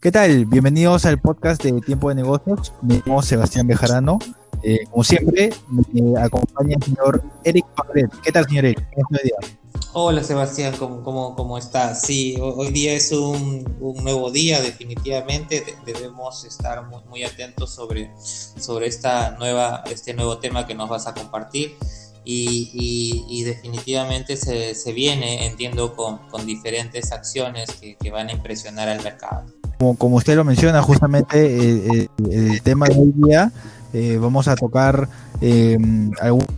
¿Qué tal? Bienvenidos al podcast de Tiempo de Negocios. Me llamo Sebastián Bejarano. Eh, como siempre, me acompaña el señor Eric Pablet. ¿Qué tal, señor Eric? Hola, Sebastián, ¿cómo, cómo, cómo estás? Sí, hoy día es un, un nuevo día, definitivamente. debemos estar muy, muy atentos sobre, sobre esta nueva, este nuevo tema que nos vas a compartir. Y, y, definitivamente se, se, viene, entiendo, con, con diferentes acciones que, que, van a impresionar al mercado. Como, usted lo menciona, justamente eh, eh, el tema de hoy día, eh, vamos a tocar algunas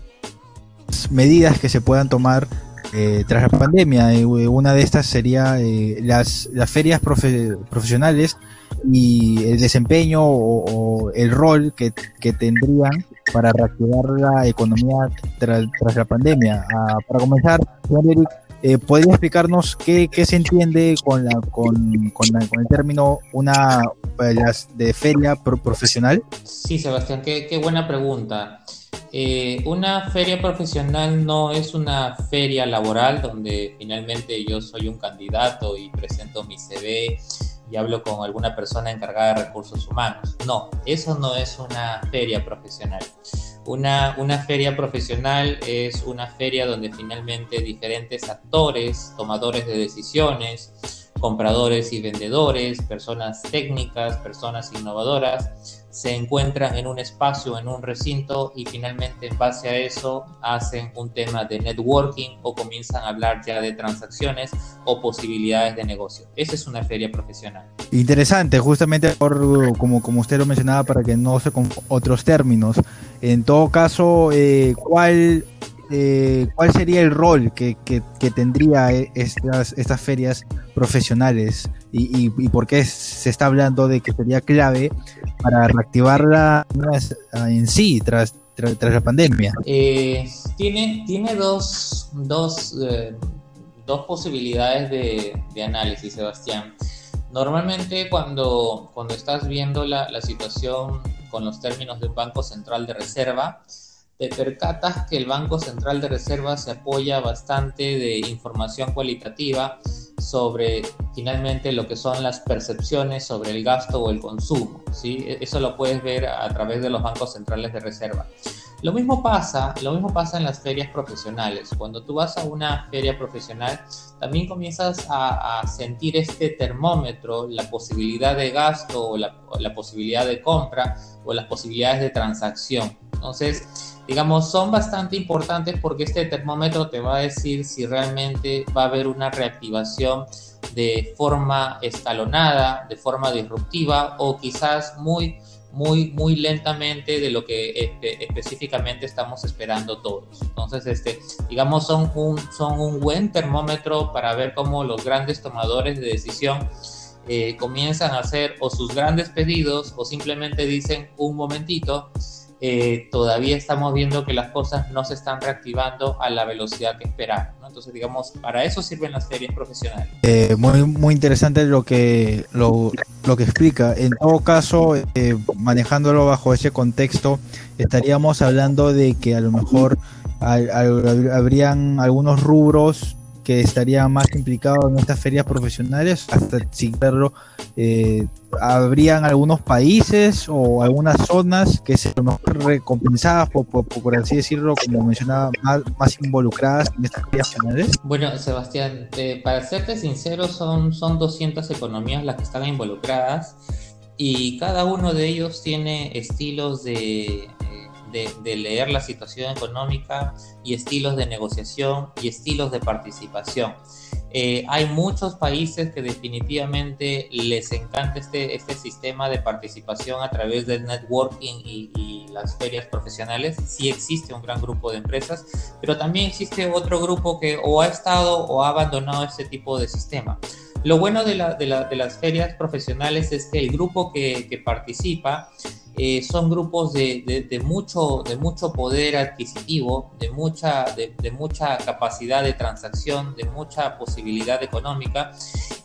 medidas que se puedan tomar tras la pandemia. una de estas sería las, las ferias profesionales y el desempeño o, el rol que, que, tendrían para reactivar la economía tras, tras la pandemia. Ah, para comenzar, señor Eric, eh, ¿Podría explicarnos qué, se entiende con, la, con, con, el término una de feria profesional? Sí, Sebastián, qué, buena pregunta. Eh, una feria profesional no es una feria laboral donde finalmente yo soy un candidato y presento mi CV y hablo con alguna persona encargada de recursos humanos. No, eso no es una feria profesional. Una, una feria profesional es una feria donde finalmente diferentes actores, tomadores de decisiones, compradores y vendedores, personas técnicas, personas innovadoras, se encuentran en un espacio, en un recinto y finalmente en base a eso hacen un tema de networking o comienzan a hablar ya de transacciones o posibilidades de negocio. Esa es una feria profesional. Interesante, justamente por, como, como usted lo mencionaba, para que no se con otros términos. En todo caso, eh, ¿cuál eh, cuál sería el rol que, que, tendría estas, estas ferias profesionales y, y, por qué se está hablando de que sería clave para reactivarla en sí tras, tras, la pandemia. Eh, tiene, tiene dos, dos, eh, dos posibilidades de, de, análisis, Sebastián. Normalmente cuando, cuando estás viendo la, la situación con los términos de un Banco Central de Reserva, te percatas que el Banco Central de Reserva se apoya bastante de información cualitativa sobre finalmente lo que son las percepciones sobre el gasto o el consumo. ¿sí? E-, eso lo puedes ver a través de los bancos centrales de reserva. Lo mismo pasa, lo mismo pasa en las ferias profesionales. Cuando tú vas a una feria profesional, también comienzas a, sentir este termómetro, la posibilidad de gasto o la, o la posibilidad de compra o las posibilidades de transacción. Entonces, digamos, son bastante importantes porque este termómetro te va a decir si realmente va a haber una reactivación de forma escalonada, de forma disruptiva o quizás muy, muy, muy lentamente de lo que este, específicamente estamos esperando todos. Entonces, este, digamos, son un, son un buen termómetro para ver cómo los grandes tomadores de decisión eh, comienzan a hacer o sus grandes pedidos o simplemente dicen un momentito eh, todavía estamos viendo que las cosas no se están reactivando a la velocidad que esperamos. Entonces, digamos, para eso sirven las ferias profesionales. Eh, muy, muy interesante lo que, lo, lo que explica. En todo caso, eh, manejándolo bajo ese contexto, estaríamos hablando de que a lo mejor habrían algunos rubros que estaría más implicado en estas ferias profesionales, hasta sin verlo, eh, habrían algunos países o algunas zonas que se recompensadas, por, por, así decirlo, como mencionaba, más, involucradas en estas ferias profesionales? Bueno, Sebastián, eh, para serte sincero, son, son 200 economías las que están involucradas y cada uno de ellos tiene estilos de de, leer la situación económica y estilos de negociación y estilos de participación. Eh, hay muchos países que definitivamente les encanta este, este sistema de participación a través del networking y, las ferias profesionales. Sí existe un gran grupo de empresas, pero también existe otro grupo que o ha estado o ha abandonado este tipo de sistema. Lo bueno de, la, de, las ferias profesionales es que el grupo que participa eh, son grupos de, mucho, de mucho poder adquisitivo, de mucha, capacidad de transacción, de mucha posibilidad económica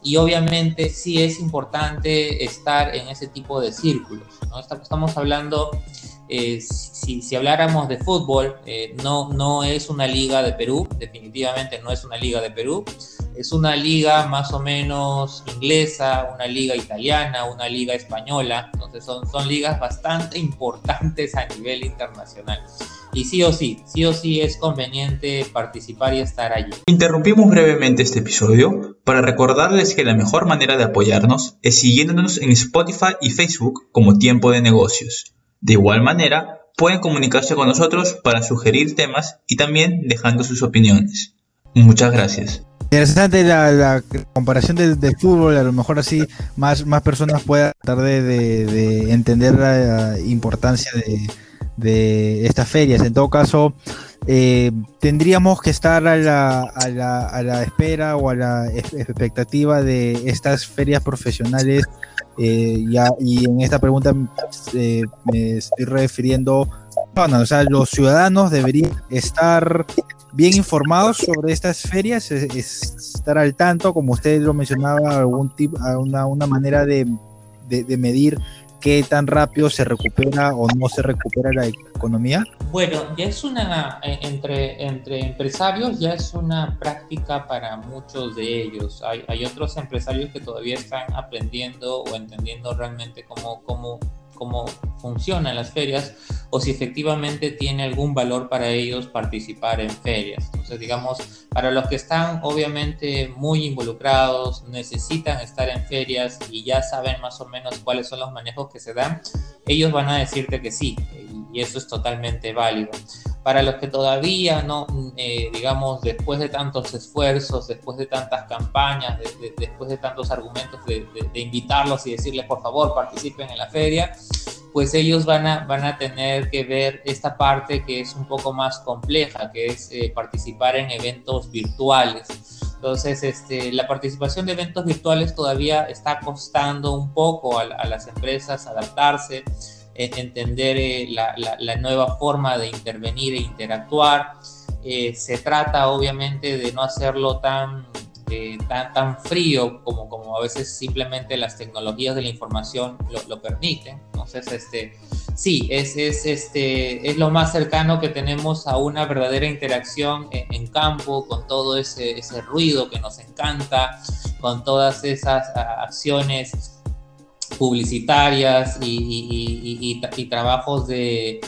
y obviamente sí es importante estar en ese tipo de círculos. Estamos hablando eh, si, si, habláramos de fútbol, eh, no, no es una liga de Perú, definitivamente no es una liga de Perú, es una liga más o menos inglesa, una liga italiana, una liga española, entonces son, son ligas bastante importantes a nivel internacional. Y sí o sí, sí o sí es conveniente participar y estar allí. Interrumpimos brevemente este episodio para recordarles que la mejor manera de apoyarnos es siguiéndonos en Spotify y Facebook como Tiempo de Negocios. De igual manera, pueden comunicarse con nosotros para sugerir temas y también dejando sus opiniones. Muchas gracias. Interesante la, comparación del, fútbol, a lo mejor así más, más personas puedan tratar de, entender la importancia de, estas ferias. En todo caso, eh, tendríamos que estar a la, a, la, a la espera o a la expectativa de estas ferias profesionales eh, ya, y en esta pregunta eh, me estoy refiriendo, bueno, o sea, los ciudadanos deberían estar bien informados sobre estas ferias, estar al tanto, como usted lo mencionaba, algún una, una manera de, de medir qué tan rápido se recupera o no se recupera la economía? Bueno, ya es una, eh, entre, entre empresarios, ya es una práctica para muchos de ellos. Hay, hay otros empresarios que todavía están aprendiendo o entendiendo realmente cómo, cómo cómo funcionan las ferias o si efectivamente tiene algún valor para ellos participar en ferias. Entonces, digamos, para los que están obviamente muy involucrados, necesitan estar en ferias y ya saben más o menos cuáles son los manejos que se dan, ellos van a decirte que sí, y eso es totalmente válido para los que todavía no, eh, digamos, después de tantos esfuerzos, después de tantas campañas, después de tantos argumentos de, invitarlos y decirles por favor participen en la feria, pues ellos van a, van a tener que ver esta parte que es un poco más compleja, que es eh, participar en eventos virtuales. Entonces, este, la participación de eventos virtuales todavía está costando un poco a, a las empresas adaptarse entender eh, la, nueva forma de intervenir e interactuar. Eh, se trata obviamente de no hacerlo tan, eh, tan, tan frío como, como a veces simplemente las tecnologías de la información lo, permiten. Entonces, este, sí, es, es, este, es lo más cercano que tenemos a una verdadera interacción en, en campo, con todo ese, ese ruido que nos encanta, con todas esas acciones publicitarias y, trabajos de,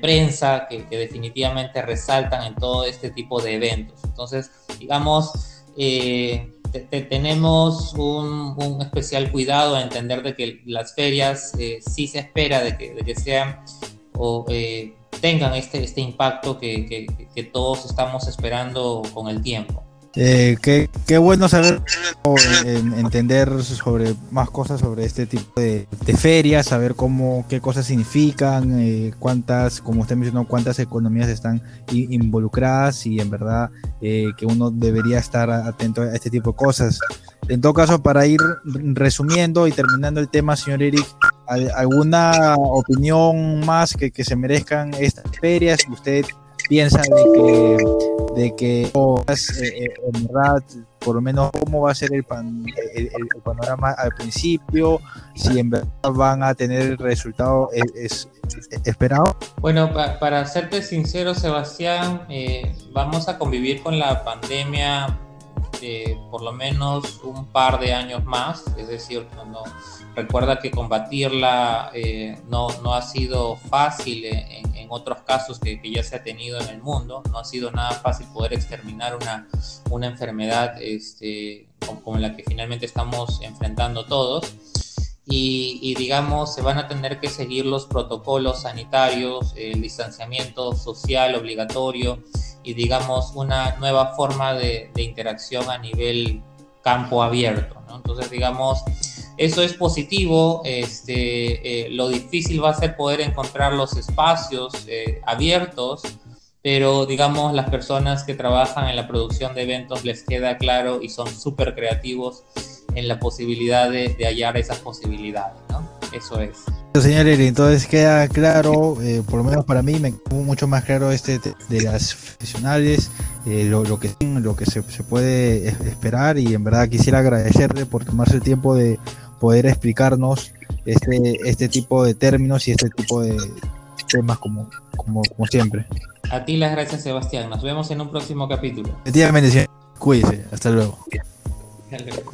prensa que, definitivamente resaltan en todo este tipo de eventos. Entonces, digamos, eh, tenemos un, especial cuidado a entender de que las ferias eh, sí se espera de que, sean o eh, tengan este, este impacto que todos estamos esperando con el tiempo. Eh, qué, qué, bueno saber, entender sobre más cosas sobre este tipo de, ferias, saber cómo, qué cosas significan, eh, cuántas, como usted mencionó, cuántas economías están involucradas y en verdad eh, que uno debería estar atento a este tipo de cosas. En todo caso, para ir resumiendo y terminando el tema, señor Eric, ¿alguna opinión más que, que se merezcan estas ferias? ¿Usted piensa de que, de que eh, eh, en verdad, por lo menos cómo va a ser el, el, panorama al principio, si en verdad van a tener el resultado es, esperado? Bueno, para serte sincero, Sebastián, eh, vamos a convivir con la pandemia por lo menos un par de años más, es decir, no, recuerda que combatirla no, no, ha sido fácil en, otros casos que, ya se ha tenido en el mundo. No ha sido nada fácil poder exterminar una, una enfermedad este, como, la que finalmente estamos enfrentando todos. Y, digamos, se van a tener que seguir los protocolos sanitarios, el distanciamiento social obligatorio y digamos una nueva forma de, de interacción a nivel campo abierto. ¿no? Entonces, digamos, eso es positivo. Este, eh, lo difícil va a ser poder encontrar los espacios eh, abiertos, pero digamos las personas que trabajan en la producción de eventos les queda claro y son súper creativos en la posibilidad de, hallar esas posibilidades. ¿no? Eso es. Señor Eri, entonces queda claro, eh, por lo menos para mí, me quedó mucho más claro este de las profesionales, lo, lo, que, lo que se, se, puede esperar y en verdad quisiera agradecerle por tomarse el tiempo de poder explicarnos este, este tipo de términos y este tipo de, temas como, como, como siempre. A ti las gracias, Sebastián. Nos vemos en un próximo capítulo. Efectivamente, cuídese. Hasta luego. Hasta luego.